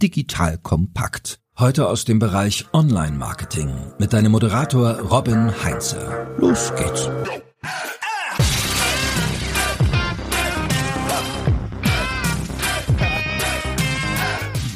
digital kompakt. Heute aus dem Bereich Online-Marketing mit deinem Moderator Robin Heinze. Los geht's.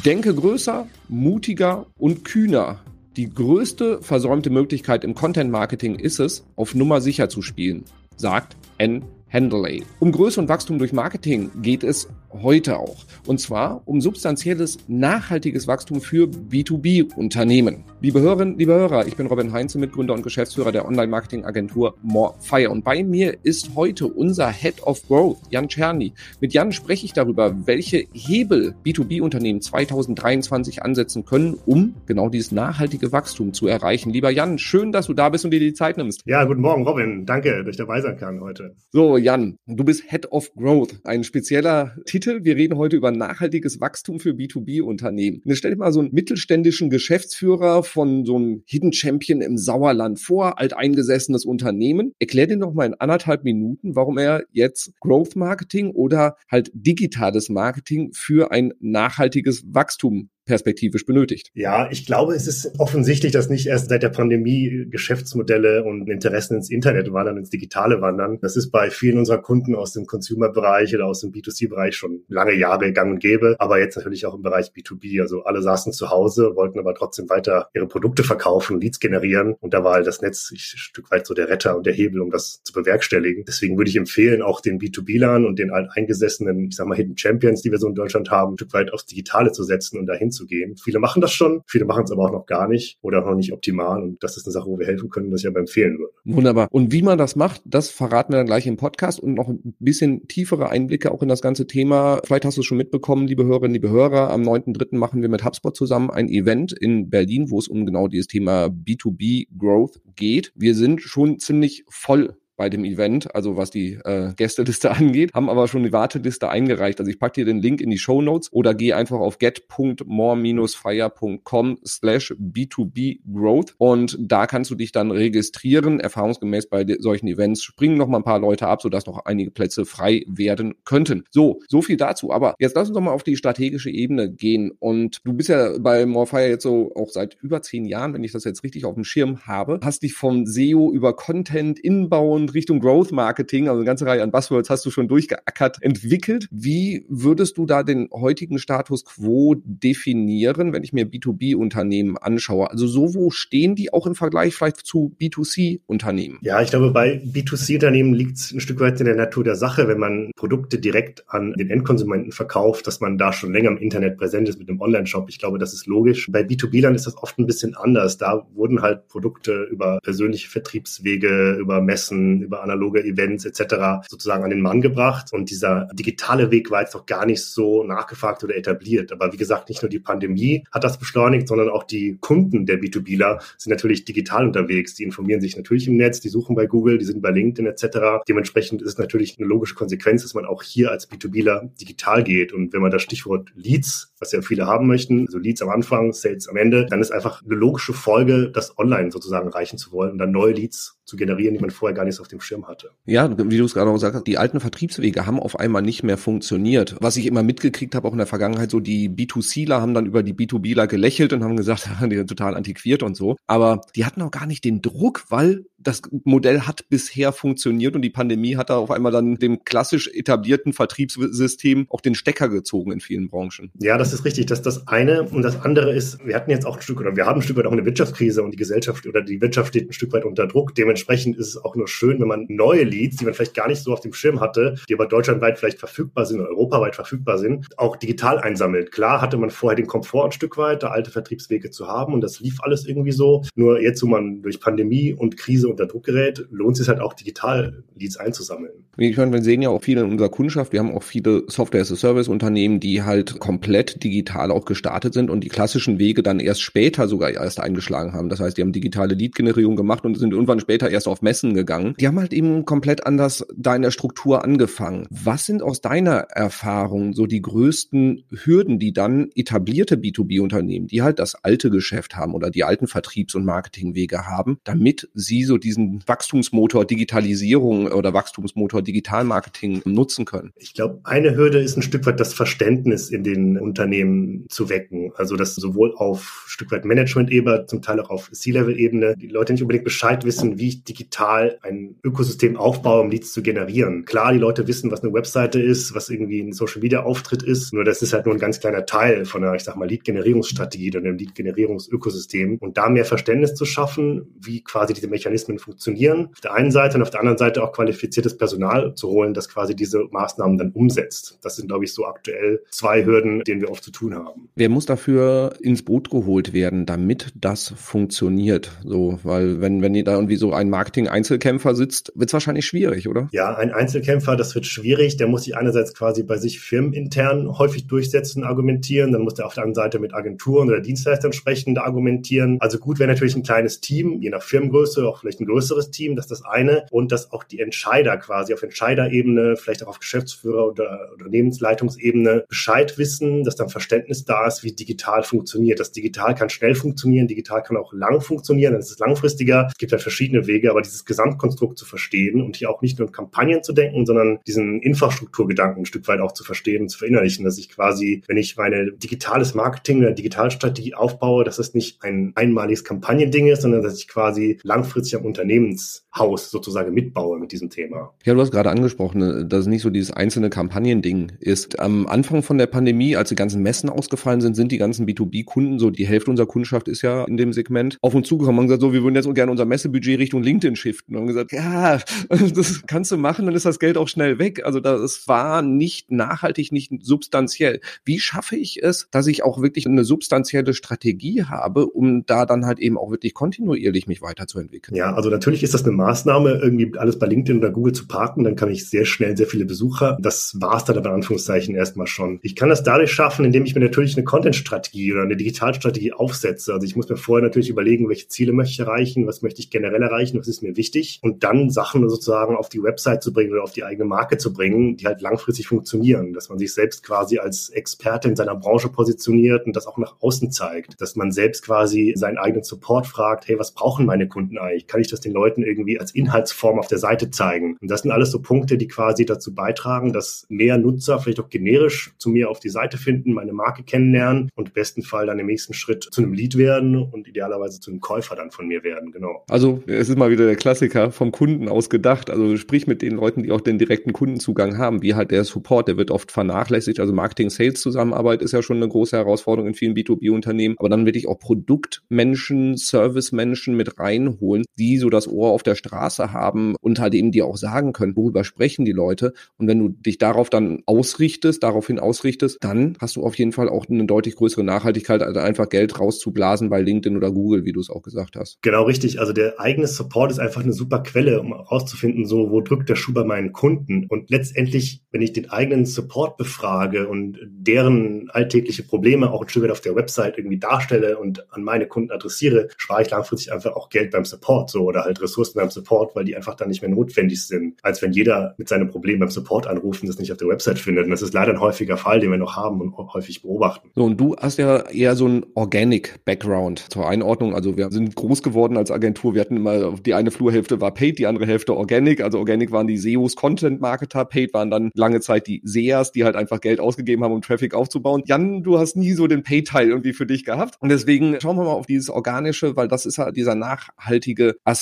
Denke größer, mutiger und kühner. Die größte versäumte Möglichkeit im Content Marketing ist es, auf Nummer sicher zu spielen, sagt N. Handley. Um Größe und Wachstum durch Marketing geht es heute auch. Und zwar um substanzielles, nachhaltiges Wachstum für B2B-Unternehmen. Liebe Hörerinnen, liebe Hörer, ich bin Robin Heinze, Mitgründer und Geschäftsführer der Online-Marketing-Agentur Morefire. Und bei mir ist heute unser Head of Growth, Jan Czerny. Mit Jan spreche ich darüber, welche Hebel B2B-Unternehmen 2023 ansetzen können, um genau dieses nachhaltige Wachstum zu erreichen. Lieber Jan, schön, dass du da bist und dir die Zeit nimmst. Ja, guten Morgen, Robin. Danke, dass ich dabei sein kann heute. So, Jan, du bist Head of Growth, ein spezieller Titel. Wir reden heute über nachhaltiges Wachstum für B2B-Unternehmen. Stell dir mal so einen mittelständischen Geschäftsführer von so einem Hidden Champion im Sauerland vor, alteingesessenes Unternehmen. Erklär dir noch mal in anderthalb Minuten, warum er jetzt Growth Marketing oder halt digitales Marketing für ein nachhaltiges Wachstum perspektivisch benötigt. Ja, ich glaube, es ist offensichtlich, dass nicht erst seit der Pandemie Geschäftsmodelle und Interessen ins Internet wandern, ins Digitale wandern. Das ist bei vielen unserer Kunden aus dem Consumer-Bereich oder aus dem B2C-Bereich schon lange Jahre gang und gäbe, aber jetzt natürlich auch im Bereich B2B. Also alle saßen zu Hause, wollten aber trotzdem weiter ihre Produkte verkaufen, Leads generieren und da war halt das Netz ein Stück weit so der Retter und der Hebel, um das zu bewerkstelligen. Deswegen würde ich empfehlen, auch den B2B-Lern und den alteingesessenen, ich sag mal, Hidden Champions, die wir so in Deutschland haben, ein Stück weit aufs Digitale zu setzen und dahin zu gehen. Viele machen das schon, viele machen es aber auch noch gar nicht oder noch nicht optimal. Und das ist eine Sache, wo wir helfen können, das ich aber empfehlen würde. Wunderbar. Und wie man das macht, das verraten wir dann gleich im Podcast und noch ein bisschen tiefere Einblicke auch in das ganze Thema. Vielleicht hast du es schon mitbekommen, liebe Hörerinnen, liebe Hörer. Am 9.3. machen wir mit HubSpot zusammen ein Event in Berlin, wo es um genau dieses Thema B2B Growth geht. Wir sind schon ziemlich voll bei dem Event, also was die äh, Gästeliste angeht, haben aber schon die Warteliste eingereicht. Also ich packe dir den Link in die Show Notes oder geh einfach auf get.more-fire.com slash B2B Growth und da kannst du dich dann registrieren. Erfahrungsgemäß bei solchen Events springen noch mal ein paar Leute ab, sodass noch einige Plätze frei werden könnten. So, so viel dazu. Aber jetzt lass uns doch mal auf die strategische Ebene gehen. Und du bist ja bei Morefire jetzt so auch seit über zehn Jahren, wenn ich das jetzt richtig auf dem Schirm habe, hast dich vom SEO über Content, Inbauen, und Richtung Growth Marketing, also eine ganze Reihe an Buzzwords hast du schon durchgeackert, entwickelt. Wie würdest du da den heutigen Status quo definieren, wenn ich mir B2B-Unternehmen anschaue? Also so, wo stehen die auch im Vergleich vielleicht zu B2C-Unternehmen? Ja, ich glaube, bei B2C-Unternehmen liegt es ein Stück weit in der Natur der Sache, wenn man Produkte direkt an den Endkonsumenten verkauft, dass man da schon länger im Internet präsent ist mit einem Online-Shop. Ich glaube, das ist logisch. Bei B2B-Lern ist das oft ein bisschen anders. Da wurden halt Produkte über persönliche Vertriebswege, über Messen, über analoge Events etc. sozusagen an den Mann gebracht. Und dieser digitale Weg war jetzt noch gar nicht so nachgefragt oder etabliert. Aber wie gesagt, nicht nur die Pandemie hat das beschleunigt, sondern auch die Kunden der B2Bler sind natürlich digital unterwegs. Die informieren sich natürlich im Netz, die suchen bei Google, die sind bei LinkedIn etc. Dementsprechend ist es natürlich eine logische Konsequenz, dass man auch hier als B2Bler digital geht. Und wenn man das Stichwort Leads, was ja viele haben möchten, also Leads am Anfang, Sales am Ende, dann ist einfach eine logische Folge, das online sozusagen erreichen zu wollen und dann neue Leads zu generieren, die man vorher gar nicht so auf dem Schirm hatte. Ja, wie du es gerade auch gesagt hast, die alten Vertriebswege haben auf einmal nicht mehr funktioniert. Was ich immer mitgekriegt habe, auch in der Vergangenheit, so die B2Cler haben dann über die B2Bler gelächelt und haben gesagt, die sind total antiquiert und so. Aber die hatten auch gar nicht den Druck, weil das Modell hat bisher funktioniert und die Pandemie hat da auf einmal dann dem klassisch etablierten Vertriebssystem auch den Stecker gezogen in vielen Branchen. Ja, das ist richtig. Das ist das eine. Und das andere ist, wir hatten jetzt auch ein Stück oder wir haben ein Stück weit auch eine Wirtschaftskrise und die Gesellschaft oder die Wirtschaft steht ein Stück weit unter Druck. Dementsprechend ist es auch nur schön, wenn man neue Leads, die man vielleicht gar nicht so auf dem Schirm hatte, die aber deutschlandweit vielleicht verfügbar sind oder europaweit verfügbar sind, auch digital einsammelt. Klar hatte man vorher den Komfort ein Stück weit, da alte Vertriebswege zu haben und das lief alles irgendwie so. Nur jetzt, wo man durch Pandemie und Krise unter Druck gerät, lohnt es sich halt auch digital Leads einzusammeln. Ich meine, wir sehen ja auch viele in unserer Kundschaft, wir haben auch viele Software-as-a-Service-Unternehmen, die halt komplett digital auch gestartet sind und die klassischen Wege dann erst später sogar erst eingeschlagen haben. Das heißt, die haben digitale Lead-Generierung gemacht und sind irgendwann später erst auf Messen gegangen. Die haben halt eben komplett anders da Struktur angefangen. Was sind aus deiner Erfahrung so die größten Hürden, die dann etablierte B2B-Unternehmen, die halt das alte Geschäft haben oder die alten Vertriebs- und Marketingwege haben, damit sie so diesen Wachstumsmotor Digitalisierung oder Wachstumsmotor Digitalmarketing nutzen können? Ich glaube, eine Hürde ist ein Stück weit das Verständnis in den Unternehmen zu wecken. Also das sowohl auf Stück weit Management-Ebene, zum Teil auch auf C-Level-Ebene, die Leute nicht unbedingt Bescheid wissen, wie ich digital ein Ökosystem aufbaue, um Leads zu generieren. Klar, die Leute wissen, was eine Webseite ist, was irgendwie ein Social-Media-Auftritt ist, nur das ist halt nur ein ganz kleiner Teil von einer, ich sag mal, Lead-Generierungsstrategie oder einem Lead-Generierungsökosystem. Und da mehr Verständnis zu schaffen, wie quasi diese Mechanismen funktionieren, auf der einen Seite und auf der anderen Seite auch qualifiziertes Personal zu holen, das quasi diese Maßnahmen dann umsetzt. Das sind, glaube ich, so aktuell zwei Hürden, denen wir oft zu tun haben. Wer muss dafür ins Boot geholt werden, damit das funktioniert? So, weil wenn, wenn ihr da irgendwie so ein Marketing-Einzelkämpfer sitzt, wird es wahrscheinlich schwierig, oder? Ja, ein Einzelkämpfer, das wird schwierig. Der muss sich einerseits quasi bei sich firmenintern häufig durchsetzen, argumentieren. Dann muss der auf der anderen Seite mit Agenturen oder Dienstleistern sprechen, argumentieren. Also gut wäre natürlich ein kleines Team, je nach Firmengröße, auch vielleicht ein größeres Team, das ist das eine. Und dass auch die Entscheider quasi auf Entscheiderebene, vielleicht auch auf Geschäftsführer- oder Unternehmensleitungsebene Bescheid wissen, dass dann Verständnis da ist, wie digital funktioniert. Das digital kann schnell funktionieren, digital kann auch lang funktionieren, dann ist es langfristiger. Es gibt halt verschiedene Wege, aber dieses Gesamtkonstrukt zu verstehen und hier auch nicht nur in Kampagnen zu denken, sondern diesen Infrastrukturgedanken ein Stück weit auch zu verstehen und zu verinnerlichen, dass ich quasi, wenn ich meine digitales Marketing oder Digitalstrategie aufbaue, dass es nicht ein einmaliges Kampagnending ist, sondern dass ich quasi langfristig am Unternehmenshaus sozusagen mitbaue mit diesem Thema. Ja, du hast gerade angesprochen, dass es nicht so dieses einzelne Kampagnending ist. Am Anfang von der Pandemie, als die ganzen Messen ausgefallen sind, sind die ganzen B2B-Kunden, so die Hälfte unserer Kundschaft ist ja in dem Segment, auf uns zugekommen und gesagt, so, wir würden jetzt gerne unser Messebudget Richtung LinkedIn shiften. Und haben gesagt, ja, das kannst du machen, dann ist das Geld auch schnell weg. Also das war nicht nachhaltig, nicht substanziell. Wie schaffe ich es, dass ich auch wirklich eine substanzielle Strategie habe, um da dann halt eben auch wirklich kontinuierlich mich weiterzuentwickeln? Ja, also natürlich ist das eine Maßnahme, irgendwie alles bei LinkedIn oder Google zu parken, dann kann ich sehr schnell sehr viele Besucher. Das war es dann aber in Anführungszeichen erstmal schon. Ich kann das dadurch schaffen, indem ich mir natürlich eine Content-Strategie oder eine Digitalstrategie aufsetze. Also ich muss mir vorher natürlich überlegen, welche Ziele möchte ich erreichen, was möchte ich generell erreichen, was ist mir wichtig und dann Sachen sozusagen auf die Website zu bringen oder auf die eigene Marke zu bringen, die halt langfristig funktionieren, dass man sich selbst quasi als Experte in seiner Branche positioniert und das auch nach außen zeigt, dass man selbst quasi seinen eigenen Support fragt, hey, was brauchen meine Kunden eigentlich? Kann ich das den Leuten irgendwie als Inhaltsform auf der Seite zeigen? Und das sind alles so Punkte, die quasi dazu beitragen, dass mehr Nutzer vielleicht auch generisch zu mir auf die Seite finden, meine Marke kennenlernen und im besten Fall dann im nächsten Schritt zu einem Lead werden und idealerweise zu einem Käufer dann von mir werden, genau. Also es ist mal wieder der Klassiker vom Kunden aus gedacht. Also sprich mit den Leuten, die auch den direkten Kundenzugang haben, wie halt der Support, der wird oft vernachlässigt. Also Marketing-Sales-Zusammenarbeit ist ja schon eine große Herausforderung in vielen B2B-Unternehmen. Aber dann will ich auch Produktmenschen, Servicemenschen mit reinholen, die so das Ohr auf der Straße haben und halt eben dir auch sagen können, worüber sprechen die Leute. Und wenn du dich darauf dann ausrichtest, daraufhin ausrichtest, dann hast du auf jeden Fall auch eine deutlich größere Nachhaltigkeit, als einfach Geld rauszublasen bei LinkedIn oder Google, wie du es auch gesagt hast. Genau richtig. Also der eigene Support ist einfach eine super Quelle, um herauszufinden, so wo drückt der Schuh bei meinen Kunden. Und letztendlich, wenn ich den eigenen Support befrage und deren alltägliche Probleme auch ein Stück weit auf der Website irgendwie darstelle und an meine Kunden adressiere, spare ich langfristig einfach auch Geld beim Support so oder halt Ressourcen beim Support, weil die einfach dann nicht mehr notwendig sind, als wenn jeder mit seinem Problem beim Support anruft und das nicht auf der Website findet. Und das ist leider ein häufiger Fall, den wir noch haben und häufig beobachten. So, und du hast ja eher so ein Organic-Background zur Einordnung. Also wir sind groß geworden als Agentur. Wir hatten immer, die eine Flurhälfte war Paid, die andere Hälfte Organic. Also Organic waren die SEOs, Content-Marketer. Paid waren dann lange Zeit die SEAs, die halt einfach Geld ausgegeben haben, um Traffic aufzubauen. Jan, du hast nie so den Pay-Teil irgendwie für dich gehabt. Und deswegen schauen wir mal auf dieses Organische, weil das ist halt dieser nachhaltige Aspekt.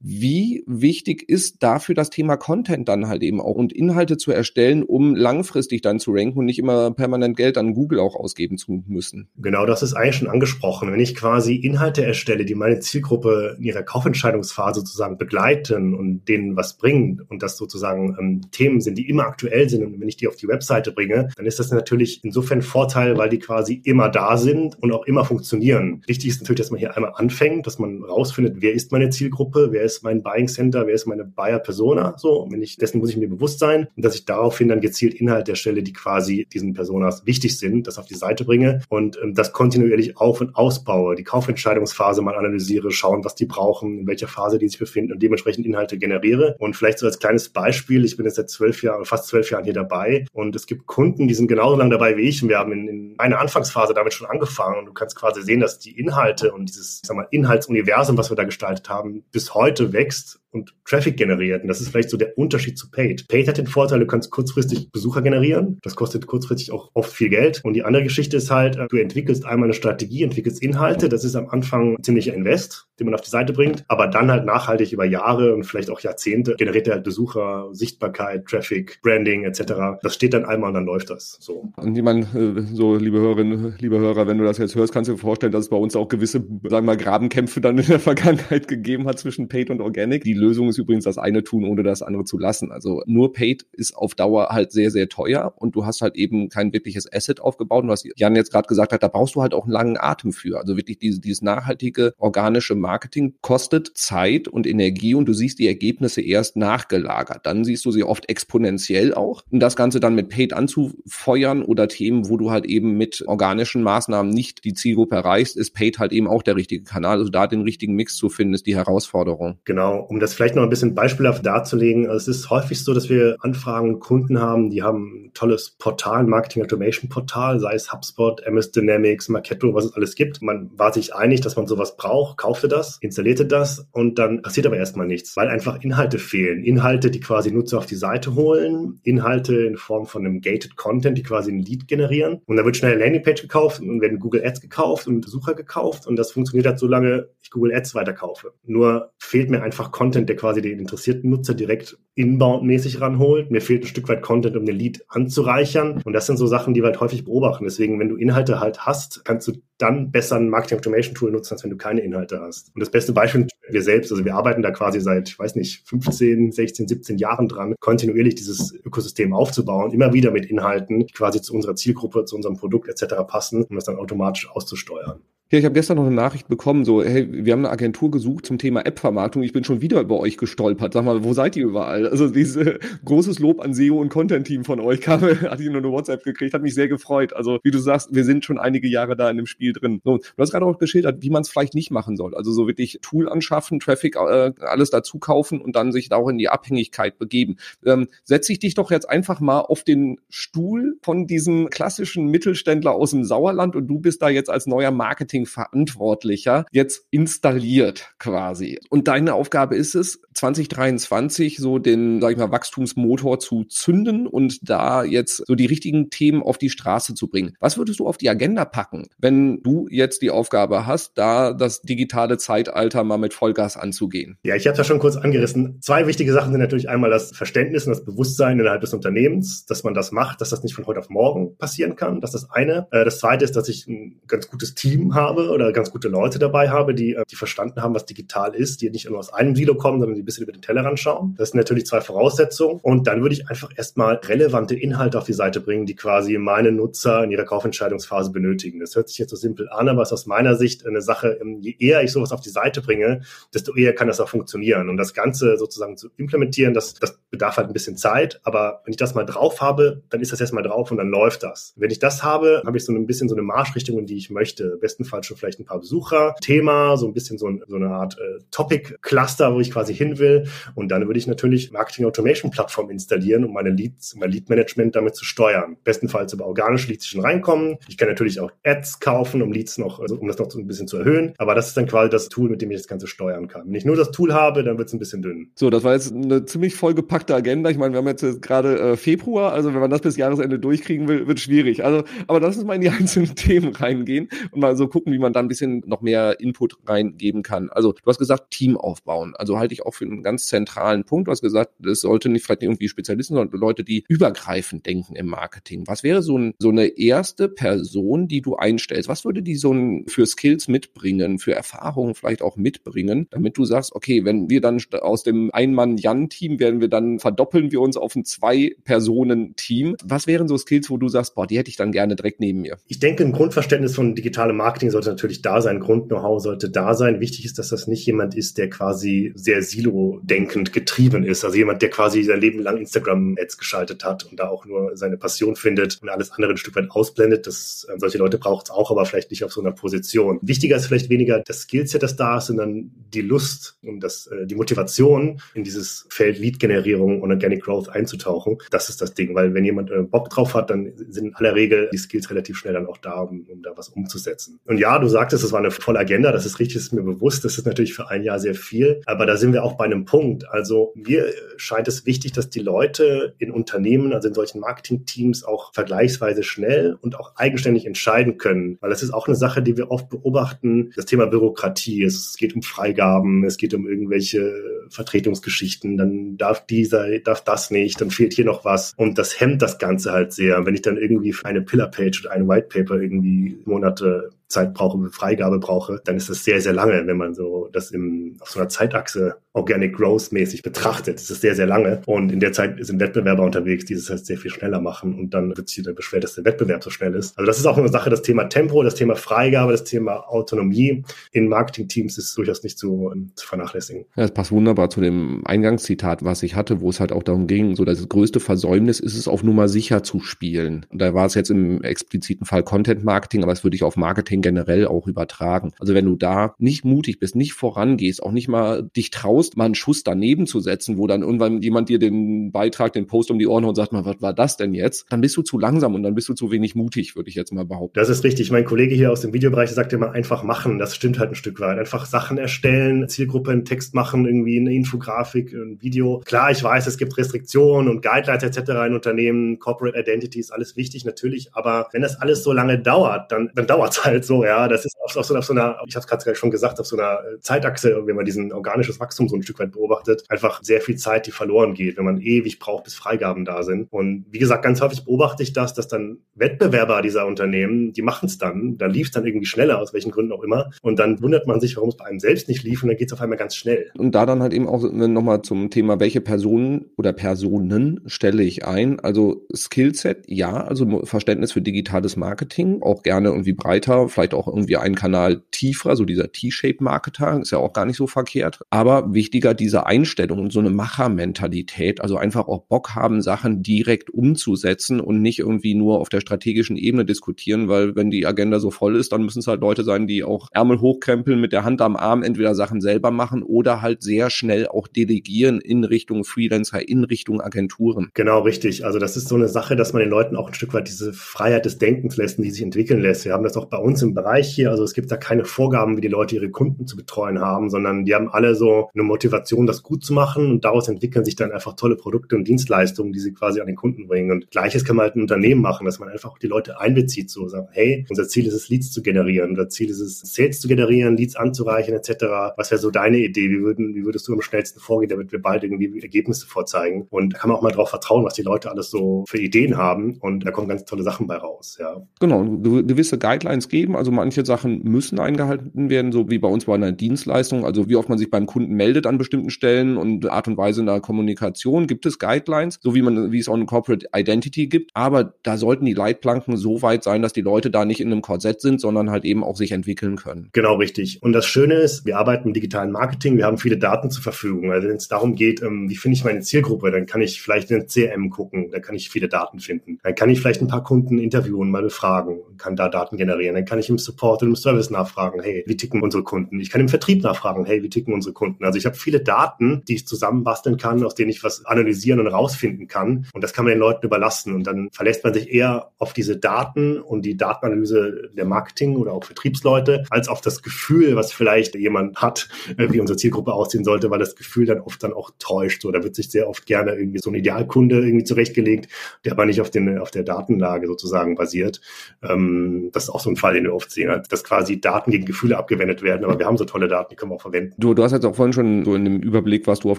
Wie wichtig ist dafür das Thema Content dann halt eben auch und Inhalte zu erstellen, um langfristig dann zu ranken und nicht immer permanent Geld an Google auch ausgeben zu müssen? Genau, das ist eigentlich schon angesprochen. Wenn ich quasi Inhalte erstelle, die meine Zielgruppe in ihrer Kaufentscheidungsphase sozusagen begleiten und denen was bringen und das sozusagen ähm, Themen sind, die immer aktuell sind und wenn ich die auf die Webseite bringe, dann ist das natürlich insofern Vorteil, weil die quasi immer da sind und auch immer funktionieren. Wichtig ist natürlich, dass man hier einmal anfängt, dass man rausfindet, wer ist meine Zielgruppe, wer ist mein Buying Center, wer ist meine Buyer Persona, so. Wenn ich, dessen muss ich mir bewusst sein und dass ich daraufhin dann gezielt Inhalte erstelle, die quasi diesen Personas wichtig sind, das auf die Seite bringe und ähm, das kontinuierlich auf- und ausbaue, die Kaufentscheidungsphase mal analysiere, schauen, was die brauchen, in welcher Phase die sich befinden und dementsprechend Inhalte generiere. Und vielleicht so als kleines Beispiel, ich bin jetzt seit zwölf Jahren, fast zwölf Jahren hier dabei und es gibt Kunden, die sind genauso lange dabei wie ich und wir haben in, in einer Anfangsphase damit schon angefangen und du kannst quasi sehen, dass die Inhalte und dieses, ich sag mal, Inhaltsuniversum, was wir da gestaltet haben, bis heute wächst und Traffic generiert. Und das ist vielleicht so der Unterschied zu Paid. Paid hat den Vorteil, du kannst kurzfristig Besucher generieren. Das kostet kurzfristig auch oft viel Geld. Und die andere Geschichte ist halt, du entwickelst einmal eine Strategie, entwickelst Inhalte. Das ist am Anfang ein ziemlicher Invest, den man auf die Seite bringt. Aber dann halt nachhaltig über Jahre und vielleicht auch Jahrzehnte generiert er halt Besucher, Sichtbarkeit, Traffic, Branding etc. Das steht dann einmal und dann läuft das. So. Und meine, äh, so liebe Hörerinnen, liebe Hörer, wenn du das jetzt hörst, kannst du dir vorstellen, dass es bei uns auch gewisse, sagen wir mal, Grabenkämpfe dann in der Vergangenheit gegeben hat zwischen Paid und Organic. Die Lösung ist übrigens das eine tun, ohne das andere zu lassen. Also nur Paid ist auf Dauer halt sehr, sehr teuer und du hast halt eben kein wirkliches Asset aufgebaut. Und was Jan jetzt gerade gesagt hat, da brauchst du halt auch einen langen Atem für. Also wirklich diese, dieses nachhaltige organische Marketing kostet Zeit und Energie und du siehst die Ergebnisse erst nachgelagert. Dann siehst du sie oft exponentiell auch. Und das Ganze dann mit Paid anzufeuern oder Themen, wo du halt eben mit organischen Maßnahmen nicht die Zielgruppe erreichst, ist Paid halt eben auch der richtige Kanal. Also da den richtigen Mix zu finden, ist die Herausforderung. Genau, um das vielleicht noch ein bisschen beispielhaft darzulegen. Also es ist häufig so, dass wir Anfragen Kunden haben, die haben ein tolles Portal, ein Marketing Automation Portal, sei es HubSpot, MS Dynamics, Marketo, was es alles gibt. Man war sich einig, dass man sowas braucht, kaufte das, installierte das und dann passiert aber erstmal nichts, weil einfach Inhalte fehlen. Inhalte, die quasi Nutzer auf die Seite holen, Inhalte in Form von einem gated Content, die quasi ein Lead generieren. Und dann wird schnell eine Landingpage gekauft und werden Google Ads gekauft und Besucher gekauft und das funktioniert halt so lange, ich Google Ads weiterkaufe. Nur fehlt mir einfach Content, der quasi den interessierten Nutzer direkt inbound-mäßig ranholt. Mir fehlt ein Stück weit Content, um den Lead anzureichern. Und das sind so Sachen, die wir halt häufig beobachten. Deswegen, wenn du Inhalte halt hast, kannst du dann besser ein Marketing Automation Tool nutzen, als wenn du keine Inhalte hast. Und das beste Beispiel wir selbst, also wir arbeiten da quasi seit, ich weiß nicht, 15, 16, 17 Jahren dran, kontinuierlich dieses Ökosystem aufzubauen, immer wieder mit Inhalten, die quasi zu unserer Zielgruppe, zu unserem Produkt etc. passen, um das dann automatisch auszusteuern. Ja, ich habe gestern noch eine Nachricht bekommen, so, hey, wir haben eine Agentur gesucht zum Thema App-Vermarktung. Ich bin schon wieder über euch gestolpert. Sag mal, wo seid ihr überall? Also dieses äh, großes Lob an SEO und Content-Team von euch kam, hatte ich nur eine WhatsApp gekriegt, hat mich sehr gefreut. Also wie du sagst, wir sind schon einige Jahre da in dem Spiel drin. So, du hast gerade auch geschildert, wie man es vielleicht nicht machen soll. Also so wirklich Tool anschaffen, Traffic, äh, alles dazu kaufen und dann sich da auch in die Abhängigkeit begeben. Ähm, setz ich dich doch jetzt einfach mal auf den Stuhl von diesem klassischen Mittelständler aus dem Sauerland und du bist da jetzt als neuer Marketing Marketingverantwortlicher jetzt installiert quasi. Und deine Aufgabe ist es, 2023 so den, sag ich mal, Wachstumsmotor zu zünden und da jetzt so die richtigen Themen auf die Straße zu bringen. Was würdest du auf die Agenda packen, wenn du jetzt die Aufgabe hast, da das digitale Zeitalter mal mit Vollgas anzugehen? Ja, ich habe ja schon kurz angerissen. Zwei wichtige Sachen sind natürlich einmal das Verständnis und das Bewusstsein innerhalb des Unternehmens, dass man das macht, dass das nicht von heute auf morgen passieren kann. Das ist das eine. Äh, das zweite ist, dass ich ein ganz gutes Team habe oder ganz gute Leute dabei habe, die, äh, die verstanden haben, was digital ist, die nicht nur aus einem Silo kommen, sondern die ein bisschen über den Tellerrand schauen. Das sind natürlich zwei Voraussetzungen. Und dann würde ich einfach erstmal relevante Inhalte auf die Seite bringen, die quasi meine Nutzer in ihrer Kaufentscheidungsphase benötigen. Das hört sich jetzt so simpel an, aber ist aus meiner Sicht eine Sache, ähm, je eher ich sowas auf die Seite bringe, desto eher kann das auch funktionieren. Und das Ganze sozusagen zu implementieren, das, das bedarf halt ein bisschen Zeit. Aber wenn ich das mal drauf habe, dann ist das erstmal drauf und dann läuft das. Wenn ich das habe, habe ich so ein bisschen so eine Marschrichtung, in die ich möchte. Bestenfalls schon vielleicht ein paar Besucher, Thema, so ein bisschen so, ein, so eine Art äh, Topic-Cluster, wo ich quasi hin will. Und dann würde ich natürlich Marketing Automation Plattform installieren, um meine Leads, mein Lead-Management damit zu steuern. Bestenfalls über organische Leads, die schon reinkommen. Ich kann natürlich auch Ads kaufen, um Leads noch, also um das noch so ein bisschen zu erhöhen. Aber das ist dann quasi das Tool, mit dem ich das Ganze steuern kann. Wenn ich nur das Tool habe, dann wird es ein bisschen dünn. So, das war jetzt eine ziemlich vollgepackte Agenda. Ich meine, wir haben jetzt gerade äh, Februar, also wenn man das bis Jahresende durchkriegen will, wird schwierig. Also, aber lass uns mal in die einzelnen Themen reingehen und mal so gucken, wie man da ein bisschen noch mehr Input reingeben kann. Also du hast gesagt, Team aufbauen. Also halte ich auch für einen ganz zentralen Punkt. Du hast gesagt, das sollte nicht vielleicht irgendwie Spezialisten, sondern Leute, die übergreifend denken im Marketing. Was wäre so, ein, so eine erste Person, die du einstellst? Was würde die so ein, für Skills mitbringen, für Erfahrungen vielleicht auch mitbringen, damit du sagst, okay, wenn wir dann aus dem Ein-Mann-Jan-Team werden wir dann verdoppeln wir uns auf ein Zwei-Personen-Team. Was wären so Skills, wo du sagst, boah, die hätte ich dann gerne direkt neben mir? Ich denke, ein Grundverständnis von digitalem Marketing sollte natürlich da sein, Grund-Know-how sollte da sein. Wichtig ist, dass das nicht jemand ist, der quasi sehr silo-denkend getrieben ist. Also jemand, der quasi sein Leben lang Instagram-Ads geschaltet hat und da auch nur seine Passion findet und alles andere ein Stück weit ausblendet. Das, äh, solche Leute braucht es auch, aber vielleicht nicht auf so einer Position. Wichtiger ist vielleicht weniger das Skillset, das da ist, sondern die Lust und das, äh, die Motivation, in dieses Feld Lead-Generierung und Organic Growth einzutauchen. Das ist das Ding, weil wenn jemand äh, Bock drauf hat, dann sind in aller Regel die Skills relativ schnell dann auch da, um, um da was umzusetzen. Und ja, ja, du sagtest, es war eine volle Agenda, das ist richtig, ist mir bewusst, das ist natürlich für ein Jahr sehr viel, aber da sind wir auch bei einem Punkt. Also mir scheint es wichtig, dass die Leute in Unternehmen, also in solchen Marketingteams auch vergleichsweise schnell und auch eigenständig entscheiden können, weil das ist auch eine Sache, die wir oft beobachten, das Thema Bürokratie, es geht um Freigaben, es geht um irgendwelche Vertretungsgeschichten, dann darf dieser, darf das nicht, dann fehlt hier noch was und das hemmt das Ganze halt sehr. Wenn ich dann irgendwie eine Pillar-Page oder ein White Paper irgendwie Monate Zeit brauche, Freigabe brauche, dann ist das sehr, sehr lange, wenn man so das im, auf so einer Zeitachse Organic Growth mäßig betrachtet. Das ist sehr, sehr lange. Und in der Zeit sind Wettbewerber unterwegs, die das halt sehr viel schneller machen. Und dann wird sich wieder beschwert, dass der Wettbewerb so schnell ist. Also das ist auch eine Sache, das Thema Tempo, das Thema Freigabe, das Thema Autonomie in Marketingteams ist durchaus nicht zu, zu vernachlässigen. Ja, das passt wunderbar zu dem Eingangszitat, was ich hatte, wo es halt auch darum ging, so das größte Versäumnis ist es, auf Nummer sicher zu spielen. Und da war es jetzt im expliziten Fall Content Marketing, aber das würde ich auf Marketing generell auch übertragen. Also wenn du da nicht mutig bist, nicht vorangehst, auch nicht mal dich traust, mal einen Schuss daneben zu setzen, wo dann irgendwann jemand dir den Beitrag, den Post um die Ohren und sagt mal, was war das denn jetzt? Dann bist du zu langsam und dann bist du zu wenig mutig, würde ich jetzt mal behaupten. Das ist richtig. Mein Kollege hier aus dem Videobereich sagt immer einfach machen. Das stimmt halt ein Stück weit. Einfach Sachen erstellen, Zielgruppe einen Text machen, irgendwie eine Infografik, ein Video. Klar, ich weiß, es gibt Restriktionen und Guidelines etc. in Unternehmen, Corporate Identity ist alles wichtig natürlich, aber wenn das alles so lange dauert, dann, dann dauert es halt so, ja. Das ist auf, auf, so, auf so einer, ich habe es gerade schon gesagt, auf so einer Zeitachse, wenn man diesen organisches Wachstum so ein Stück weit beobachtet, einfach sehr viel Zeit, die verloren geht, wenn man ewig braucht, bis Freigaben da sind. Und wie gesagt, ganz häufig beobachte ich das, dass dann Wettbewerber dieser Unternehmen, die machen es dann, da lief es dann irgendwie schneller, aus welchen Gründen auch immer. Und dann wundert man sich, warum es bei einem selbst nicht lief und dann geht es auf einmal ganz schnell. Und da dann halt eben auch nochmal zum Thema, welche Personen oder Personen stelle ich ein? Also Skillset, ja, also Verständnis für digitales Marketing, auch gerne irgendwie breiter, vielleicht auch irgendwie einen Kanal tiefer, so dieser T-Shape-Marketer, ist ja auch gar nicht so verkehrt. Aber wichtiger diese Einstellung und so eine Machermentalität, also einfach auch Bock haben, Sachen direkt umzusetzen und nicht irgendwie nur auf der strategischen Ebene diskutieren, weil wenn die Agenda so voll ist, dann müssen es halt Leute sein, die auch Ärmel hochkrempeln, mit der Hand am Arm entweder Sachen selber machen oder halt sehr schnell auch delegieren in Richtung Freelancer, in Richtung Agenturen. Genau, richtig. Also das ist so eine Sache, dass man den Leuten auch ein Stück weit diese Freiheit des Denkens lässt, die sich entwickeln lässt. Wir haben das auch bei uns im Bereich hier. Also es gibt da keine Vorgaben, wie die Leute ihre Kunden zu betreuen haben, sondern die haben alle so eine Motivation, das gut zu machen und daraus entwickeln sich dann einfach tolle Produkte und Dienstleistungen, die sie quasi an den Kunden bringen. Und gleiches kann man halt ein Unternehmen machen, dass man einfach die Leute einbezieht, so sagen, hey, unser Ziel ist es, Leads zu generieren, unser Ziel ist es, Sales zu generieren, Leads anzureichen, etc. Was wäre so deine Idee? Wie, würden, wie würdest du am schnellsten vorgehen, damit wir bald irgendwie Ergebnisse vorzeigen? Und da kann man auch mal drauf vertrauen, was die Leute alles so für Ideen haben und da kommen ganz tolle Sachen bei raus, ja. Genau, gewisse Guidelines geben, also manche Sachen müssen eingehalten werden, so wie bei uns bei einer Dienstleistung, also wie oft man sich beim Kunden meldet an bestimmten Stellen und Art und Weise in der Kommunikation gibt es Guidelines, so wie man, wie es auch eine Corporate Identity gibt. Aber da sollten die Leitplanken so weit sein, dass die Leute da nicht in einem Korsett sind, sondern halt eben auch sich entwickeln können. Genau richtig. Und das Schöne ist, wir arbeiten im digitalen Marketing, wir haben viele Daten zur Verfügung. Also wenn es darum geht, ähm, wie finde ich meine Zielgruppe, dann kann ich vielleicht in den CRM gucken, da kann ich viele Daten finden. Dann kann ich vielleicht ein paar Kunden interviewen, mal befragen, kann da Daten generieren. Dann kann ich im Support und im Service nachfragen, hey, wie ticken unsere Kunden? Ich kann im Vertrieb nachfragen, hey, wie ticken unsere Kunden? Also ich habe viele Daten, die ich zusammenbasteln kann, aus denen ich was analysieren und rausfinden kann. Und das kann man den Leuten überlassen. Und dann verlässt man sich eher auf diese Daten und die Datenanalyse der Marketing oder auch Vertriebsleute, als auf das Gefühl, was vielleicht jemand hat, äh, wie unsere Zielgruppe aussehen sollte, weil das Gefühl dann oft dann auch täuscht. So, da wird sich sehr oft gerne irgendwie so ein Idealkunde irgendwie zurechtgelegt, der aber nicht auf, den, auf der Datenlage sozusagen basiert. Ähm, das ist auch so ein Fall, den wir oft sehen, dass quasi Daten gegen Gefühle abgewendet werden. Aber wir haben so tolle Daten, die können wir auch verwenden. Du, du hast jetzt auch vorhin schon so in dem Überblick, was du auf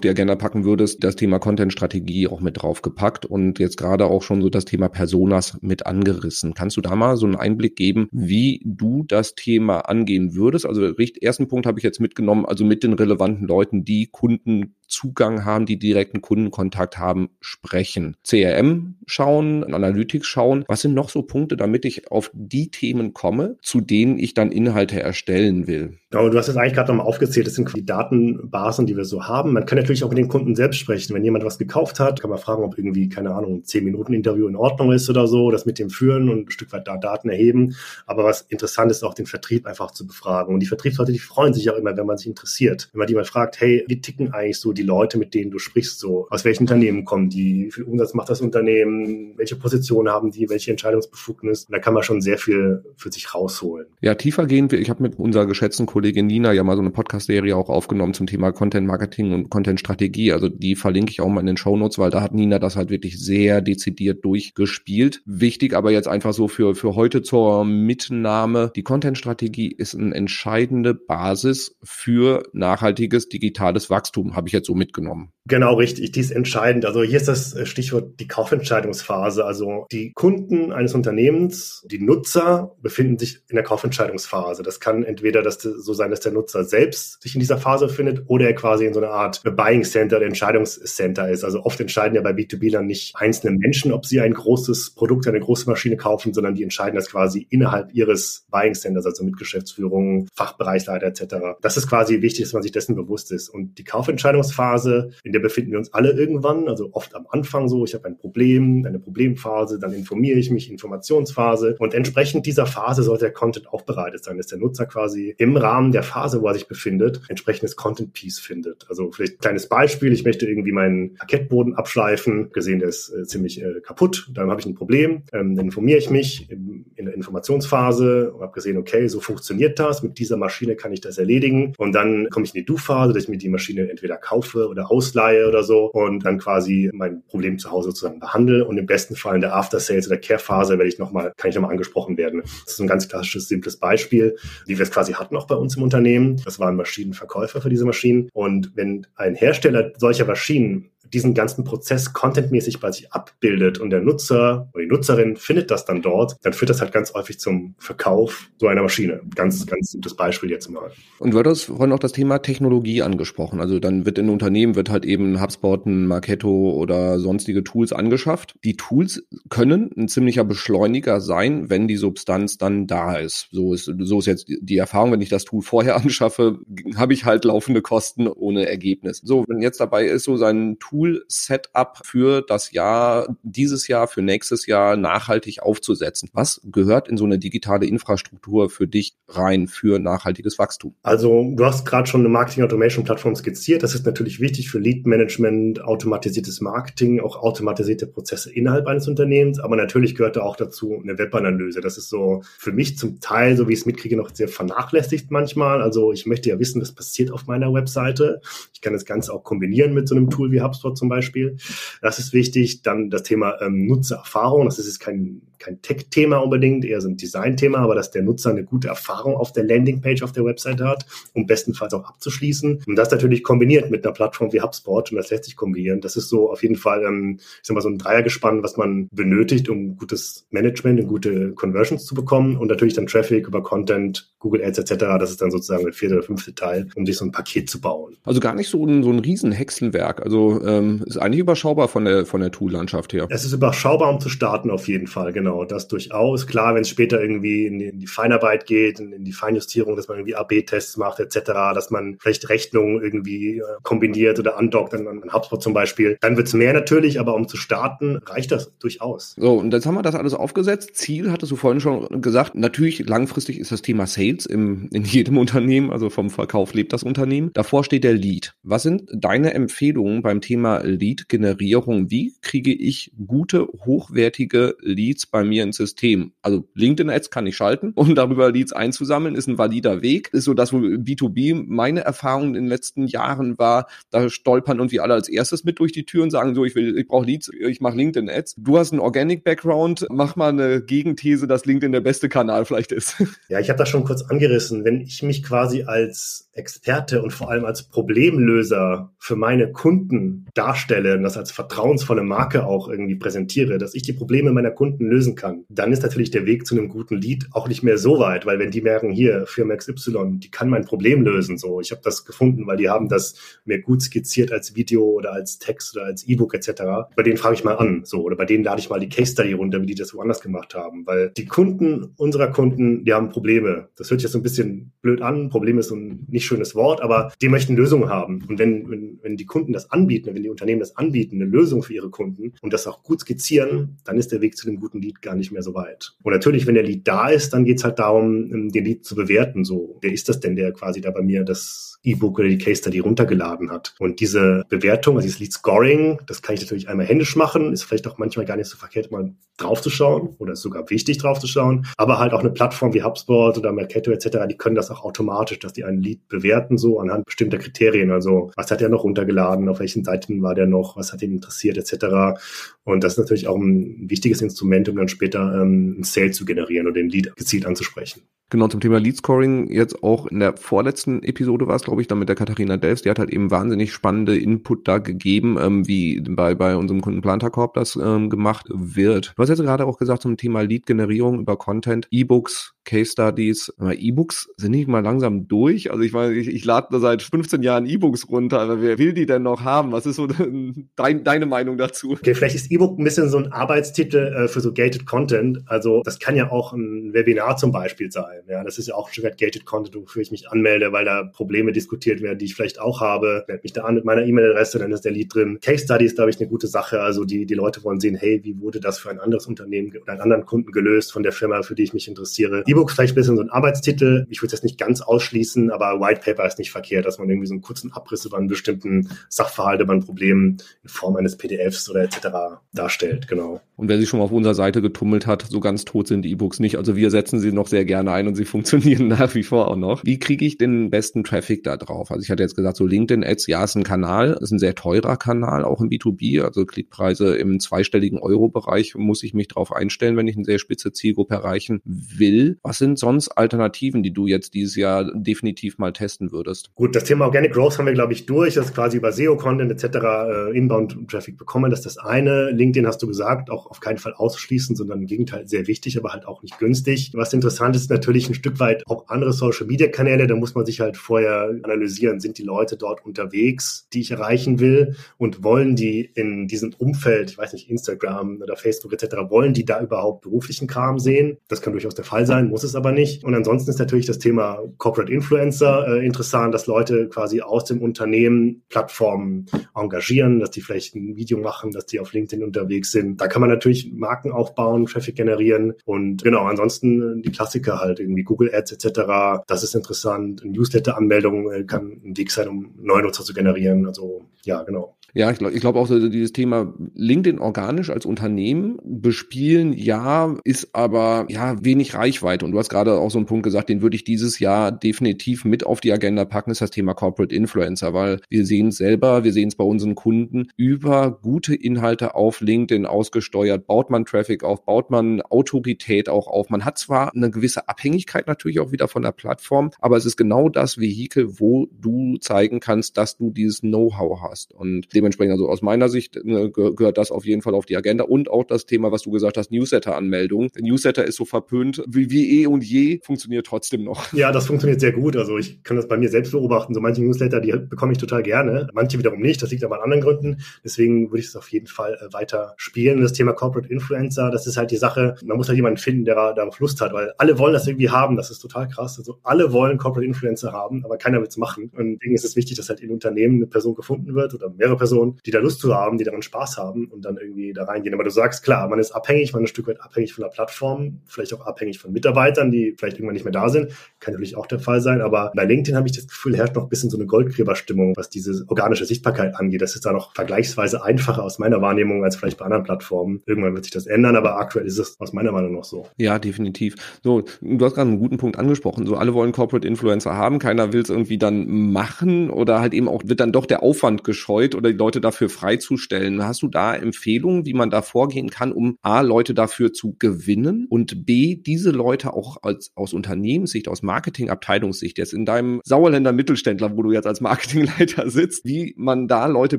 die Agenda packen würdest, das Thema Content-Strategie auch mit draufgepackt und jetzt gerade auch schon so das Thema Personas mit angerissen. Kannst du da mal so einen Einblick geben, wie du das Thema angehen würdest? Also ersten Punkt habe ich jetzt mitgenommen, also mit den relevanten Leuten, die Kundenzugang haben, die direkten Kundenkontakt haben, sprechen. CRM schauen, Analytics schauen. Was sind noch so Punkte, damit ich auf die Themen komme, zu denen ich dann Inhalte erstellen will? Genau, du hast es eigentlich gerade nochmal aufgezählt. Das sind die Daten Phasen, die wir so haben. Man kann natürlich auch mit den Kunden selbst sprechen. Wenn jemand was gekauft hat, kann man fragen, ob irgendwie, keine Ahnung, ein 10-Minuten-Interview in Ordnung ist oder so, das mit dem führen und ein Stück weit da Daten erheben. Aber was interessant ist, auch den Vertrieb einfach zu befragen. Und die Vertriebsleute, die freuen sich auch immer, wenn man sich interessiert. Wenn man jemand fragt, hey, wie ticken eigentlich so die Leute, mit denen du sprichst, so, aus welchen Unternehmen kommen die, wie viel Umsatz macht das Unternehmen, welche Position haben die, welche Entscheidungsbefugnis. Und da kann man schon sehr viel für sich rausholen. Ja, tiefer gehen wir. Ich habe mit unserer geschätzten Kollegin Nina ja mal so eine Podcast-Serie auch aufgenommen zum Thema Content Marketing und Content Strategie. Also die verlinke ich auch mal in den Show Notes, weil da hat Nina das halt wirklich sehr dezidiert durchgespielt. Wichtig aber jetzt einfach so für, für heute zur Mitnahme. Die Content Strategie ist eine entscheidende Basis für nachhaltiges digitales Wachstum, habe ich jetzt so mitgenommen. Genau, richtig. Die ist entscheidend. Also hier ist das äh, Stichwort die Kaufentscheidungsphase. Also die Kunden eines Unternehmens, die Nutzer befinden sich in der Kaufentscheidungsphase. Das kann entweder das so sein, dass der Nutzer selbst sich in dieser Phase findet oder er quasi in so einer Art Buying Center Entscheidungscenter ist. Also oft entscheiden ja bei B2B dann nicht einzelne Menschen, ob sie ein großes Produkt, eine große Maschine kaufen, sondern die entscheiden das quasi innerhalb ihres Buying Centers, also mit Geschäftsführung, Fachbereichsleiter etc. Das ist quasi wichtig, dass man sich dessen bewusst ist. Und die Kaufentscheidungsphase, in der der befinden wir uns alle irgendwann, also oft am Anfang so, ich habe ein Problem, eine Problemphase, dann informiere ich mich, Informationsphase. Und entsprechend dieser Phase sollte der Content aufbereitet sein, dass der Nutzer quasi im Rahmen der Phase, wo er sich befindet, entsprechendes Content Piece findet. Also vielleicht ein kleines Beispiel, ich möchte irgendwie meinen Parkettboden abschleifen, gesehen, der ist äh, ziemlich äh, kaputt, dann habe ich ein Problem, ähm, dann informiere ich mich im, in der Informationsphase und habe gesehen, okay, so funktioniert das, mit dieser Maschine kann ich das erledigen. Und dann komme ich in die Do-Phase, dass ich mir die Maschine entweder kaufe oder ausleihe leihe oder so und dann quasi mein Problem zu Hause sozusagen behandle und im besten Fall in der After Sales oder Care Phase werde ich nochmal, kann ich nochmal angesprochen werden. Das ist ein ganz klassisches, simples Beispiel, wie wir es quasi hatten auch bei uns im Unternehmen. Das waren Maschinenverkäufer für diese Maschinen und wenn ein Hersteller solcher Maschinen diesen ganzen Prozess contentmäßig bei sich abbildet und der Nutzer oder die Nutzerin findet das dann dort, dann führt das halt ganz häufig zum Verkauf so einer Maschine. Ganz, ganz simples Beispiel jetzt mal. Und du hast vorhin auch das Thema Technologie angesprochen. Also dann wird in Unternehmen wird halt eben HubSpot, ein Marketo oder sonstige Tools angeschafft. Die Tools können ein ziemlicher Beschleuniger sein, wenn die Substanz dann da ist. So ist, so ist jetzt die Erfahrung, wenn ich das Tool vorher anschaffe, habe ich halt laufende Kosten ohne Ergebnis. So, wenn jetzt dabei ist, so sein Tool Tool-Setup für das Jahr, dieses Jahr, für nächstes Jahr nachhaltig aufzusetzen? Was gehört in so eine digitale Infrastruktur für dich rein für nachhaltiges Wachstum? Also du hast gerade schon eine Marketing-Automation-Plattform skizziert. Das ist natürlich wichtig für Lead-Management, automatisiertes Marketing, auch automatisierte Prozesse innerhalb eines Unternehmens. Aber natürlich gehört da auch dazu eine Webanalyse. Das ist so für mich zum Teil, so wie ich es mitkriege, noch sehr vernachlässigt manchmal. Also ich möchte ja wissen, was passiert auf meiner Webseite. Ich kann das Ganze auch kombinieren mit so einem Tool wie HubSpot zum Beispiel. Das ist wichtig. Dann das Thema ähm, Nutzererfahrung. Das ist jetzt kein, kein Tech-Thema unbedingt, eher so ein Design-Thema, aber dass der Nutzer eine gute Erfahrung auf der Landingpage auf der Website hat, um bestenfalls auch abzuschließen. Und das natürlich kombiniert mit einer Plattform wie HubSpot und das lässt sich kombinieren. Das ist so auf jeden Fall, ähm, ich sag mal, so ein Dreiergespann, was man benötigt, um gutes Management und gute Conversions zu bekommen und natürlich dann Traffic über Content, Google Ads etc. Das ist dann sozusagen der vierte oder fünfte Teil, um sich so ein Paket zu bauen. Also gar nicht so ein, so ein Riesenhexenwerk. Also ähm, ist eigentlich überschaubar von der, von der Tool-Landschaft her. Es ist überschaubar, um zu starten auf jeden Fall, genau. Das durchaus. Klar, wenn es später irgendwie in die, in die Feinarbeit geht, in, in die Feinjustierung, dass man irgendwie AB-Tests macht etc., dass man vielleicht Rechnungen irgendwie äh, kombiniert oder andockt an, an HubSpot zum Beispiel, dann wird es mehr natürlich, aber um zu starten, reicht das durchaus. So, und jetzt haben wir das alles aufgesetzt. Ziel, hattest du vorhin schon gesagt, natürlich langfristig ist das Thema Sales im, in jedem Unternehmen, also vom Verkauf lebt das Unternehmen. Davor steht der Lead. Was sind deine Empfehlungen beim Thema Lead-Generierung. Wie kriege ich gute, hochwertige Leads bei mir ins System? Also LinkedIn-Ads kann ich schalten, um darüber Leads einzusammeln, ist ein valider Weg. Ist so das, wo B2B meine Erfahrung in den letzten Jahren war, da stolpern irgendwie alle als erstes mit durch die Tür und sagen so, ich will, ich brauche Leads, ich mache LinkedIn-Ads. Du hast einen Organic-Background, mach mal eine Gegenthese, dass LinkedIn der beste Kanal vielleicht ist. Ja, ich habe das schon kurz angerissen. Wenn ich mich quasi als Experte und vor allem als Problemlöser für meine Kunden darstelle und das als vertrauensvolle Marke auch irgendwie präsentiere, dass ich die Probleme meiner Kunden lösen kann, dann ist natürlich der Weg zu einem guten Lead auch nicht mehr so weit, weil wenn die merken, hier, Firma XY, die kann mein Problem lösen, so, ich habe das gefunden, weil die haben das mir gut skizziert als Video oder als Text oder als E-Book etc. Bei denen frage ich mal an, so, oder bei denen lade ich mal die Case Study runter, wie die das woanders gemacht haben, weil die Kunden unserer Kunden, die haben Probleme. Das Das hört sich jetzt so ein bisschen blöd an. Problem ist so ein nicht schönes Wort, aber die möchten Lösungen haben. Und wenn, wenn, wenn die Kunden das anbieten, wenn die Unternehmen das anbieten, eine Lösung für ihre Kunden und das auch gut skizzieren, dann ist der Weg zu dem guten Lead gar nicht mehr so weit. Und natürlich, wenn der Lead da ist, dann geht's halt darum, ähm, den Lead zu bewerten. So, wer ist das denn, der quasi da bei mir das E-Book oder die Case Study runtergeladen hat? Und diese Bewertung, also dieses Lead Scoring, das kann ich natürlich einmal händisch machen, ist vielleicht auch manchmal gar nicht so verkehrt, mal draufzuschauen oder ist sogar wichtig draufzuschauen. Aber halt auch eine Plattform wie HubSpot oder Mercato etc., die können das auch automatisch, dass die einen Lead bewerten, so anhand bestimmter Kriterien. Also was hat er noch runtergeladen, auf welchen Seiten war der noch, was hat ihn interessiert etc. Und das ist natürlich auch ein wichtiges Instrument, um dann später ähm, einen Sale zu generieren oder den Lead gezielt anzusprechen. Genau, zum Thema Lead Scoring, jetzt auch in der vorletzten Episode war es, glaube ich, dann mit der Katharina Delfs, die hat halt eben wahnsinnig spannende Input da gegeben, ähm, wie bei, bei unserem Kunden Planterkorb das ähm, gemacht wird. Du hast jetzt gerade auch gesagt zum Thema Lead-Generierung über Content, E-Books, Case Studies. E-Books sind nicht mal langsam durch. Also ich meine, ich, ich lade seit 15 Jahren E-Books runter, aber wer will die denn noch haben? Was ist so dein, deine Meinung dazu? Okay, vielleicht ist E-Book ein bisschen so ein Arbeitstitel äh, für so gated Content. Also das kann ja auch ein Webinar zum Beispiel sein. Ja, das ist ja auch ein Stück gated Content, wofür ich mich anmelde, weil da Probleme diskutiert werden, die ich vielleicht auch habe. Melde mich da an mit meiner E-Mail-Adresse, dann ist der Lead drin. Case Study ist, glaube ich, eine gute Sache. Also die, die Leute wollen sehen, hey, wie wurde das für ein anderes Unternehmen oder einen anderen Kunden gelöst von der Firma, für die ich mich interessiere. e E-Book vielleicht ein bisschen so ein Arbeitstitel. Ich würde jetzt nicht ganz ausschließen, aber White Paper ist nicht verkehrt, dass man irgendwie so einen kurzen Abriss über einen bestimmten Sachverhalt, über ein Problem in Form eines PDFs oder etc. darstellt, genau. Und wer sich schon mal auf unserer Seite getummelt hat, so ganz tot sind die E-Books nicht. Also wir setzen sie noch sehr gerne ein und sie funktionieren nach wie vor auch noch. Wie kriege ich den besten Traffic da drauf? Also ich hatte jetzt gesagt, so LinkedIn Ads, ja, ist ein Kanal, ist ein sehr teurer Kanal, auch im B2B, also Klickpreise im zweistelligen Euro-Bereich muss ich mich drauf einstellen, wenn ich eine sehr spitze Zielgruppe erreichen will. Was sind sonst Alternativen, die du jetzt dieses Jahr definitiv mal testen würdest? Gut, das Thema Organic Growth haben wir, glaube ich, durch, das quasi über SEO-Content etc. Äh, Inbound-Traffic bekommen. Das ist das eine. LinkedIn hast du gesagt, auch auf keinen Fall ausschließen, sondern im Gegenteil sehr wichtig, aber halt auch nicht günstig. Was interessant ist, natürlich ein Stück weit auch andere Social-Media-Kanäle. Da muss man sich halt vorher analysieren, sind die Leute dort unterwegs, die ich erreichen will und wollen die in diesem Umfeld, ich weiß nicht, Instagram oder Facebook etc., wollen die da überhaupt beruflichen Kram sehen? Das kann durchaus der Fall sein, muss es aber nicht. Und ansonsten ist natürlich das Thema Corporate Influencer äh, interessant, dass Leute quasi aus dem Unternehmen Plattformen engagieren, dass die vielleicht ein Video machen, dass die auf LinkedIn unterwegs sind. Da kann man natürlich Marken aufbauen, Traffic generieren und genau, ansonsten die Klassiker halt, irgendwie Google Ads etc. Das ist interessant. Newsletter-Anmeldung äh, kann ein Weg sein, um neue Nutzer zu generieren. Also ja, genau. Ja, ich glaube ich glaub auch so dieses Thema LinkedIn organisch als Unternehmen bespielen, ja, ist aber ja wenig Reichweite. Und du hast gerade auch so einen Punkt gesagt, den würde ich dieses Jahr definitiv mit auf die Agenda packen, ist das Thema Corporate Influencer, weil wir sehen es selber, wir sehen es bei unseren Kunden, über gute Inhalte auf LinkedIn ausgesteuert, baut man Traffic auf, baut man Autorität auch auf. Man hat zwar eine gewisse Abhängigkeit natürlich auch wieder von der Plattform, aber es ist genau das Vehikel, wo du zeigen kannst, dass du dieses Know-how hast. Und dementsprechend, also aus meiner Sicht ne, gehört das auf jeden Fall auf die Agenda und auch das Thema, was du gesagt hast, Newsletter-Anmeldung. Newsletter ist so verpönt wie, wie eh und je, funktioniert trotzdem noch. Ja, das funktioniert sehr gut. Also ich kann das bei mir selbst beobachten. So manche Newsletter, die bekomme ich total gerne. Manche wiederum nicht. Das liegt aber an anderen Gründen. Deswegen würde ich es auf jeden Fall äh, weiter spielen. Das Thema Corporate Influencer, das ist halt die Sache. Man muss halt jemanden finden, der darauf Lust hat, weil alle wollen das irgendwie haben. Das ist total krass. Also alle wollen Corporate Influencer haben, aber keiner will es machen. Und deswegen ist es wichtig, dass halt in Unternehmen eine Person gefunden wird oder mehrere Personen, die da Lust zu haben, die daran Spaß haben und dann irgendwie da reingehen. Aber du sagst, klar, man ist abhängig, man ist ein Stück weit abhängig von der Plattform, vielleicht auch abhängig von Mitarbeitern, die vielleicht irgendwann nicht mehr da sind. Kann natürlich auch der Fall sein. Aber bei LinkedIn habe ich das Gefühl, herrscht noch ein bisschen so eine Goldgräberstimmung, was diese organische Sichtbarkeit angeht. Das ist da noch vergleichsweise einfacher aus meiner Wahrnehmung als vielleicht bei anderen Plattformen. Irgendwann wird sich das ändern, aber aktuell ist es aus meiner Meinung noch so. Ja, definitiv. So, du hast gerade einen guten Punkt angesprochen. So, alle wollen Corporate Influencer haben, keiner will es irgendwie dann machen oder halt eben auch wird dann doch der Aufwand gescheut oder Leute dafür freizustellen. Hast du da Empfehlungen, wie man da vorgehen kann, um A, Leute dafür zu gewinnen und B, diese Leute auch als, aus Unternehmenssicht, aus Marketingabteilungssicht, jetzt in deinem Sauerländer Mittelständler, wo du jetzt als Marketingleiter sitzt, wie man da Leute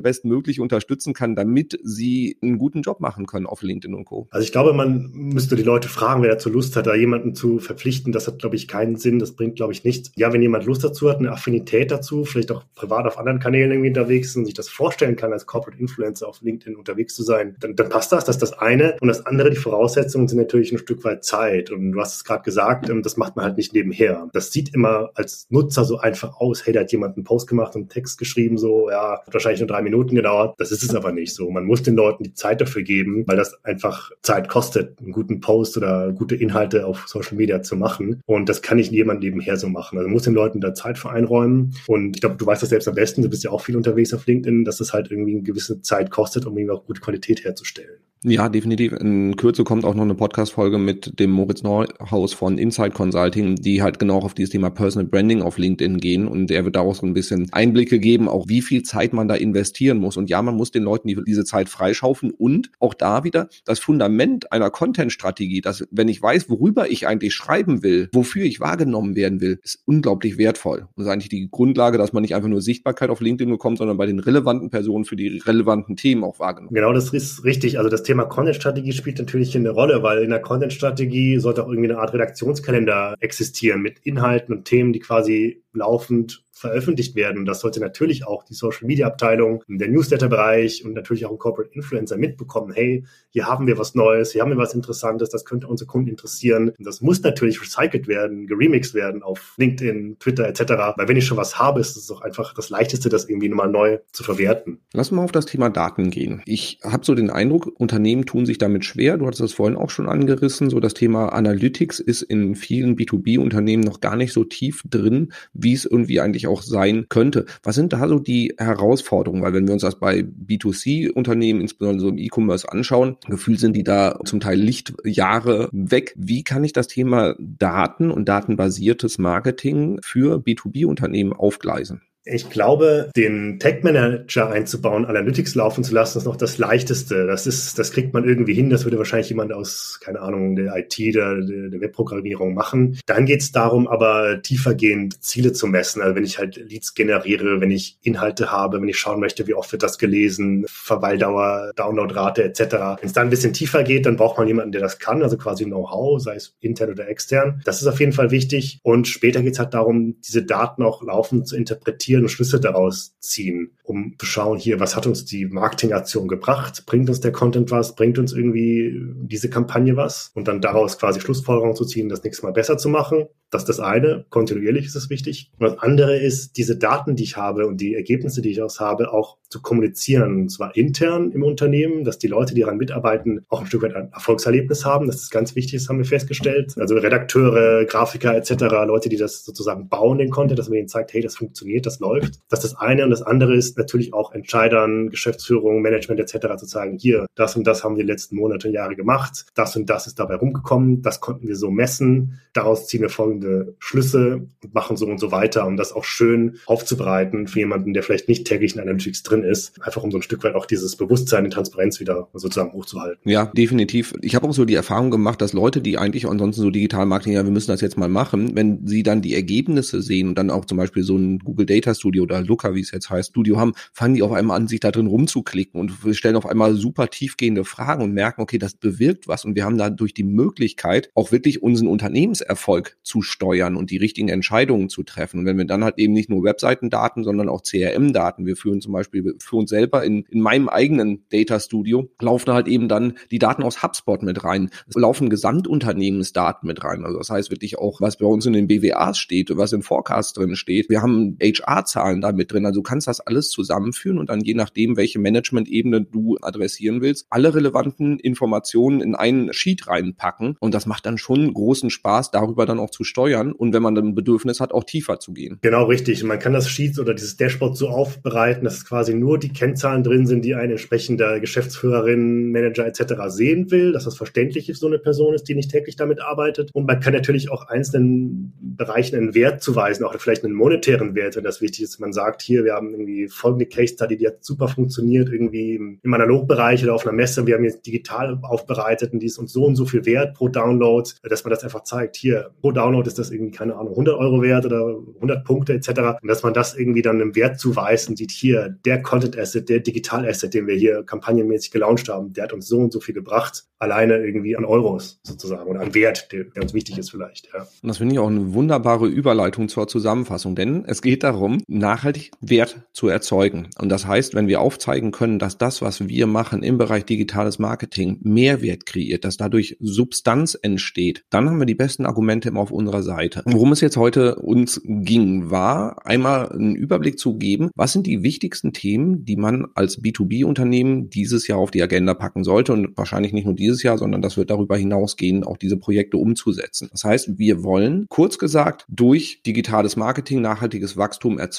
bestmöglich unterstützen kann, damit sie einen guten Job machen können auf LinkedIn und Co. Also ich glaube, man müsste die Leute fragen, wer dazu Lust hat, da jemanden zu verpflichten. Das hat, glaube ich, keinen Sinn. Das bringt, glaube ich, nichts. Ja, wenn jemand Lust dazu hat, eine Affinität dazu, vielleicht auch privat auf anderen Kanälen irgendwie unterwegs und sich das vorstellen vorstellen kann, als Corporate Influencer auf LinkedIn unterwegs zu sein, dann, dann passt das. Das ist das eine. Und das andere, die Voraussetzungen sind natürlich ein Stück weit Zeit. Und du hast es gerade gesagt, ähm, das macht man halt nicht nebenher. Das sieht immer als Nutzer so einfach aus. Hey, da hat jemand einen Post gemacht und einen Text geschrieben, so, ja, hat wahrscheinlich nur drei Minuten gedauert. Das ist es aber nicht so. Man muss den Leuten die Zeit dafür geben, weil das einfach Zeit kostet, einen guten Post oder gute Inhalte auf Social Media zu machen. Und das kann nicht jemand nebenher so machen. Also muss den Leuten da Zeit für einräumen. Und ich glaube, du weißt das selbst am besten. Du bist ja auch viel unterwegs auf LinkedIn, dass das halt irgendwie eine gewisse Zeit kostet, um irgendwie auch gute Qualität herzustellen. Ja, definitiv. In Kürze kommt auch noch eine Podcast-Folge mit dem Moritz Neuhaus von Inside Consulting, die halt genau auf dieses Thema Personal Branding auf LinkedIn gehen und er wird daraus so ein bisschen Einblicke geben, auch wie viel Zeit man da investieren muss. Und ja, man muss den Leuten die, diese Zeit freischaufen und auch da wieder das Fundament einer Content-Strategie, dass wenn ich weiß, worüber ich eigentlich schreiben will, wofür ich wahrgenommen werden will, ist unglaublich wertvoll. Und das ist eigentlich die Grundlage, dass man nicht einfach nur Sichtbarkeit auf LinkedIn bekommt, sondern bei den relevanten Personen für die relevanten Themen auch wahrgenommen. Genau, das ist richtig. Also das Thema Content-Strategie spielt natürlich eine Rolle, weil in der Content-Strategie sollte auch irgendwie eine Art Redaktionskalender existieren mit Inhalten und Themen, die quasi laufend veröffentlicht werden. Das sollte natürlich auch die Social Media Abteilung, der Newsletter-Bereich und natürlich auch ein Corporate Influencer mitbekommen. Hey, hier haben wir was Neues, hier haben wir was Interessantes, das könnte unsere Kunden interessieren. Und das muss natürlich recycelt werden, geremixed werden auf LinkedIn, Twitter etc. Weil wenn ich schon was habe, ist es doch einfach das Leichteste, das irgendwie nochmal neu zu verwerten. Lass mal auf das Thema Daten gehen. Ich habe so den Eindruck, Unternehmen tun sich damit schwer. Du hattest das vorhin auch schon angerissen. So das Thema Analytics ist in vielen B2B-Unternehmen noch gar nicht so tief drin, wie es irgendwie eigentlich auch sein könnte. Was sind da so die Herausforderungen? Weil wenn wir uns das bei B2C-Unternehmen, insbesondere so im E-Commerce anschauen, gefühlt sind die da zum Teil Lichtjahre weg. Wie kann ich das Thema Daten und datenbasiertes Marketing für B2B-Unternehmen aufgleisen? Ich glaube, den Tech Manager einzubauen, Analytics laufen zu lassen, ist noch das leichteste. Das ist, das kriegt man irgendwie hin. Das würde wahrscheinlich jemand aus, keine Ahnung, der IT, der, der Webprogrammierung machen. Dann geht es darum, aber tiefergehend Ziele zu messen. Also wenn ich halt Leads generiere, wenn ich Inhalte habe, wenn ich schauen möchte, wie oft wird das gelesen, Verweildauer, Downloadrate etc. Wenn es dann ein bisschen tiefer geht, dann braucht man jemanden, der das kann, also quasi Know-how, sei es intern oder extern. Das ist auf jeden Fall wichtig. Und später geht es halt darum, diese Daten auch laufend zu interpretieren reflektieren und Schlüsse daraus ziehen, um zu schauen, hier, was hat uns die Marketingaktion gebracht? Bringt uns der Content was? Bringt uns irgendwie diese Kampagne was? Und dann daraus quasi Schlussfolgerungen zu ziehen, das nächste Mal besser zu machen. Das ist das eine. Kontinuierlich ist es wichtig. Und das andere ist, diese Daten, die ich habe und die Ergebnisse, die ich aus habe, auch zu kommunizieren. Und zwar intern im Unternehmen, dass die Leute, die daran mitarbeiten, auch ein Stück weit ein Erfolgserlebnis haben. Das ist ganz wichtig, das haben wir festgestellt. Also Redakteure, Grafiker etc., Leute, die das sozusagen bauen, den Content, dass man ihnen zeigt, hey, das funktioniert, das läuft. Das ist das eine. Und das andere ist natürlich auch Entscheidern, Geschäftsführung, Management etc. zu sagen, hier, das und das haben wir die letzten Monate und Jahre gemacht. Das und das ist dabei rumgekommen. Das konnten wir so messen. Daraus ziehen wir folgende Schlüsse und machen so und so weiter, um das auch schön aufzubereiten für jemanden, der vielleicht nicht täglich in Analytics drin ist, einfach um so ein Stück weit auch dieses Bewusstsein in Transparenz wieder sozusagen hochzuhalten. Ja, definitiv. Ich habe auch so die Erfahrung gemacht, dass Leute, die eigentlich ansonsten so digital Marketing, ja, wir müssen das jetzt mal machen, wenn sie dann die Ergebnisse sehen und dann auch zum Beispiel so ein Google Data Studio oder Looker, wie es jetzt heißt, Studio haben, fangen die auf einmal an, sich da drin rumzuklicken und stellen auf einmal super tiefgehende Fragen und merken, okay, das bewirkt was und wir haben dadurch die Möglichkeit, auch wirklich unseren Unternehmenserfolg zu steuern und die richtigen Entscheidungen zu treffen. Und wenn wir dann halt eben nicht nur Webseitendaten, sondern auch CRM-Daten, wir führen zum Beispiel für uns selber in, in meinem eigenen Data Studio, laufen halt eben dann die Daten aus HubSpot mit rein. Es laufen Gesamtunternehmensdaten mit rein. Also das heißt wirklich auch, was bei uns in den BWAs steht, was im Forecast drin steht. Wir haben HR-Zahlen da mit drin. Also du kannst das alles zusammenführen und dann je nachdem, welche Management-Ebene du adressieren willst, alle relevanten Informationen in einen Sheet reinpacken. Und das macht dann schon großen Spaß, darüber dann auch zu steuern steuern und wenn man dann ein Bedürfnis hat, auch tiefer zu gehen. Genau, richtig. Man kann das Sheet oder dieses Dashboard so aufbereiten, dass quasi nur die Kennzahlen drin sind, die ein entsprechender Geschäftsführerin, Manager etc. sehen will, dass das verständlich ist, so eine Person ist, die nicht täglich damit arbeitet. Und man kann natürlich auch einzelnen Bereichen einen Wert zuweisen, auch vielleicht einen monetären Wert, wenn das wichtig ist. Man sagt hier, wir haben irgendwie folgende Case Study, die hat super funktioniert, irgendwie im Analogbereich oder auf einer Messe. Wir haben jetzt digital aufbereitet und die ist uns so und so viel wert pro Download, dass man das einfach zeigt. Hier, pro Download ist das irgendwie, keine Ahnung, 100 Euro wert oder 100 Punkte etc. Und dass man das irgendwie dann einem Wert zuweist und sieht, hier, der Content Asset, der Digital Asset, den wir hier kampagnenmäßig gelauncht haben, der hat uns so und so viel gebracht, alleine irgendwie an Euros sozusagen oder an Wert, der, der uns wichtig ist vielleicht. Ja. Und das finde ich auch eine wunderbare Überleitung zur Zusammenfassung, denn es geht darum, nachhaltig Wert zu erzeugen. Und das heißt, wenn wir aufzeigen können, dass das, was wir machen im Bereich digitales Marketing, Mehrwert kreiert, dass dadurch Substanz entsteht, dann haben wir die besten Argumente immer auf unserer Seite. Worum es jetzt heute uns ging, war einmal einen Überblick zu geben, was sind die wichtigsten Themen, die man als B2B-Unternehmen dieses Jahr auf die Agenda packen sollte und wahrscheinlich nicht nur dieses Jahr, sondern das wird darüber hinausgehen, auch diese Projekte umzusetzen. Das heißt, wir wollen kurz gesagt durch digitales Marketing nachhaltiges Wachstum erzeugen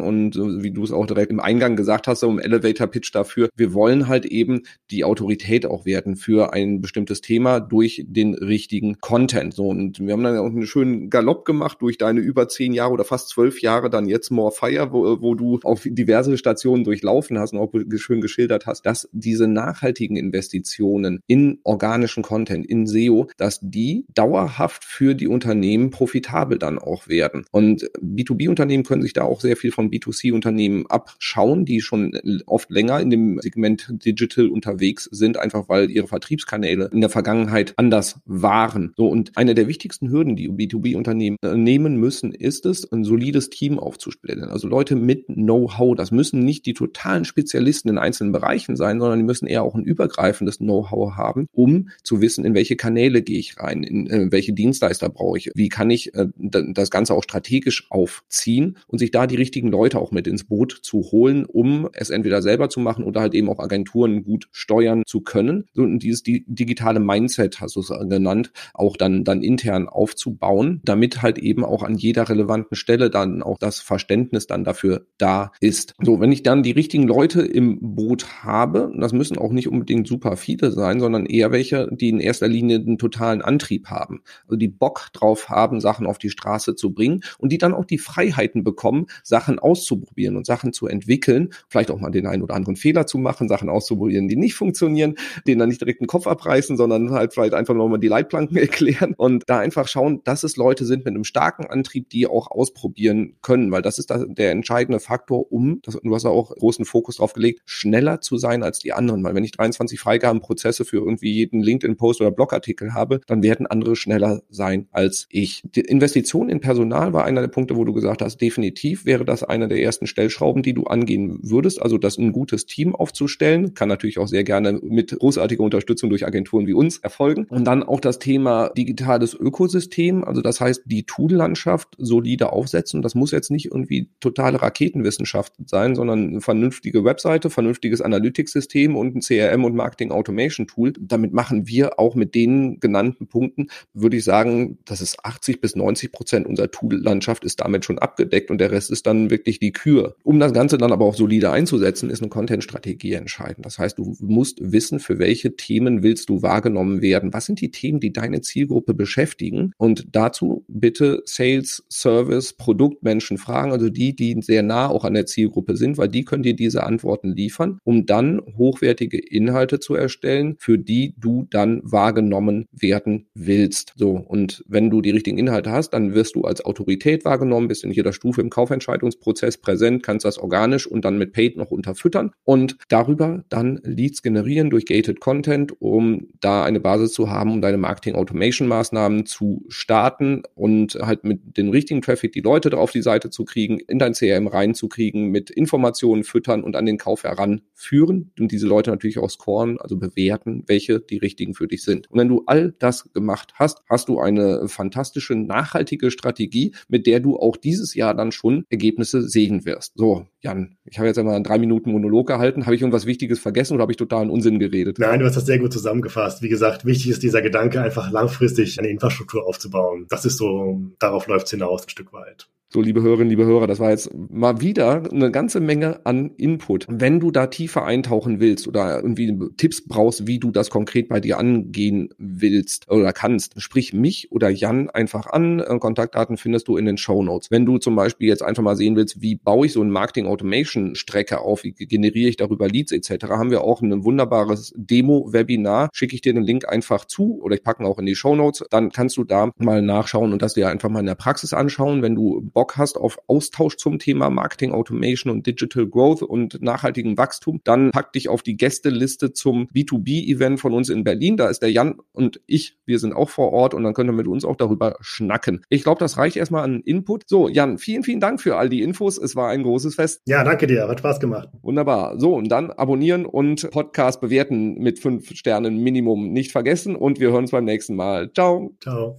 und wie du es auch direkt im Eingang gesagt hast, so im Elevator Pitch dafür, wir wollen halt eben die Autorität auch werden für ein bestimmtes Thema durch den richtigen Content. So und wir haben dann auch einen schönen Galopp gemacht durch deine über zehn Jahre oder fast zwölf Jahre dann jetzt More Fire, wo, wo du auf diverse Stationen durchlaufen hast und auch schön geschildert hast, dass diese nachhaltigen Investitionen in organischen Content, in SEO, dass die dauerhaft für die Unternehmen profitabel dann auch werden. Und B2B-Unternehmen können sich da auch sehr viel von B2C-Unternehmen abschauen, die schon oft länger in dem Segment Digital unterwegs sind, einfach weil ihre Vertriebskanäle in der Vergangenheit anders waren. So und eine der wichtigsten Hürden, die B2B-Unternehmen äh, nehmen müssen, ist es, ein solides Team aufzustellen. Also Leute mit Know-how. Das müssen nicht die totalen Spezialisten in einzelnen Bereichen sein, sondern die müssen eher auch ein übergreifendes Know-how haben, um zu wissen, in welche Kanäle gehe ich rein, in äh, welche Dienstleister brauche ich, wie kann ich äh, das Ganze auch strategisch aufziehen und sich da die richtigen Leute auch mit ins Boot zu holen, um es entweder selber zu machen oder halt eben auch Agenturen gut steuern zu können. Und dieses die, digitale Mindset, hast du es genannt, auch dann, dann intern aufzubauen, damit halt eben auch an jeder relevanten Stelle dann auch das Verständnis dann dafür da ist. So, wenn ich dann die richtigen Leute im Boot habe, das müssen auch nicht unbedingt super viele sein, sondern eher welche, die in erster Linie einen totalen Antrieb haben, also die Bock drauf haben, Sachen auf die Straße zu bringen und die dann auch die Freiheiten bekommen, Sachen auszuprobieren und Sachen zu entwickeln, vielleicht auch mal den einen oder anderen Fehler zu machen, Sachen auszuprobieren, die nicht funktionieren, denen dann nicht direkt den Kopf abreißen, sondern halt vielleicht einfach nochmal die Leitplanken erklären und da einfach schauen, dass es Leute sind mit einem starken Antrieb, die auch ausprobieren können, weil das ist der entscheidende Faktor, um, das, du hast ja auch großen Fokus drauf gelegt, schneller zu sein als die anderen, weil wenn ich 23 Freigabenprozesse für irgendwie jeden LinkedIn-Post oder Blogartikel habe, dann werden andere schneller sein als ich. Die Investition in Personal war einer der Punkte, wo du gesagt hast, definitiv wäre das einer der ersten Stellschrauben, die du angehen würdest, also das ein gutes Team aufzustellen, kann natürlich auch sehr gerne mit großartiger Unterstützung durch Agenturen wie uns erfolgen. Und dann auch das Thema digitales Ökosystem, also das heißt, die Tool-Landschaft solide aufsetzen. Das muss jetzt nicht irgendwie totale Raketenwissenschaft sein, sondern eine vernünftige Webseite, vernünftiges Analytics-System und ein CRM und Marketing Automation Tool. Damit machen wir auch mit den genannten Punkten, würde ich sagen, dass es 80 bis 90 Prozent unserer Tool-Landschaft ist damit schon abgedeckt und der Rest ist dann wirklich die Kür. Um das Ganze dann aber auch solide einzusetzen, ist eine Content-Strategie entscheidend. Das heißt, du musst wissen, für welche Themen willst du wahrgenommen werden. Was sind die Themen, die deine Zielgruppe beschäftigen? Und dazu bitte Sales, Service, Produktmenschen fragen, also die, die sehr nah auch an der Zielgruppe sind, weil die können dir diese Antworten liefern, um dann hochwertige Inhalte zu erstellen, für die du dann wahrgenommen werden willst. So. Und wenn du die richtigen Inhalte hast, dann wirst du als Autorität wahrgenommen, bist in jeder Stufe im Kaufentscheidungsprozess präsent, kannst das organisch und dann mit Paid noch unterfüttern und darüber dann Leads generieren durch Gated Content, um da eine Basis zu haben, um deine Marketing Automation Maßnahmen zu starten und halt mit dem richtigen Traffic die Leute auf die Seite zu kriegen, in dein CRM reinzukriegen, mit Informationen füttern und an den Kauf heranführen und diese Leute natürlich auch scoren, also bewerten, welche die richtigen für dich sind. Und wenn du all das gemacht hast, hast du eine fantastische, nachhaltige Strategie, mit der du auch dieses Jahr dann schon Ergebnisse sehen wirst. So, Jan, ich habe jetzt einmal einen drei Minuten Monolog gehalten. Habe ich irgendwas Wichtiges vergessen oder habe ich totalen Unsinn geredet? Nein, du hast das sehr gut zusammengefasst. Wie gesagt, wichtig ist dieser Gedanke, einfach langfristig eine Infrastruktur aufzubauen. Das ist so, darauf läuft es hinaus ein Stück weit. So, liebe Hörerinnen, liebe Hörer, das war jetzt mal wieder eine ganze Menge an Input. Wenn du da tiefer eintauchen willst oder irgendwie Tipps brauchst, wie du das konkret bei dir angehen willst oder kannst, sprich mich oder Jan einfach an. Äh, Kontaktdaten findest du in den Show Notes. Wenn du zum Beispiel jetzt einfach mal sehen willst, wie baue ich so eine Marketing Automation Strecke auf, wie generiere ich darüber Leads etc., haben wir auch ein wunderbares Demo-Webinar. Schicke ich dir den Link einfach zu oder ich packe ihn auch in die Show Notes. Dann kannst du da mal nachschauen und das dir einfach mal in der Praxis anschauen. Wenn du Bock hast auf Austausch zum Thema Marketing Automation und Digital Growth und nachhaltigen Wachstum, dann pack dich auf die Gästeliste zum B2B-Event von uns in Berlin. Da ist der Jan und ich, wir sind auch vor Ort und dann könnt ihr mit uns auch darüber schnacken. Ich glaube, das reicht erstmal an Input. So, Jan, vielen, vielen Dank für all die Infos. Es war ein großes Fest. Ja, danke dir. Hat Spaß gemacht. Wunderbar. So, und dann abonnieren und Podcast bewerten mit fünf Sternen Minimum nicht vergessen und wir hören uns beim nächsten Mal. Ciao. Ciao.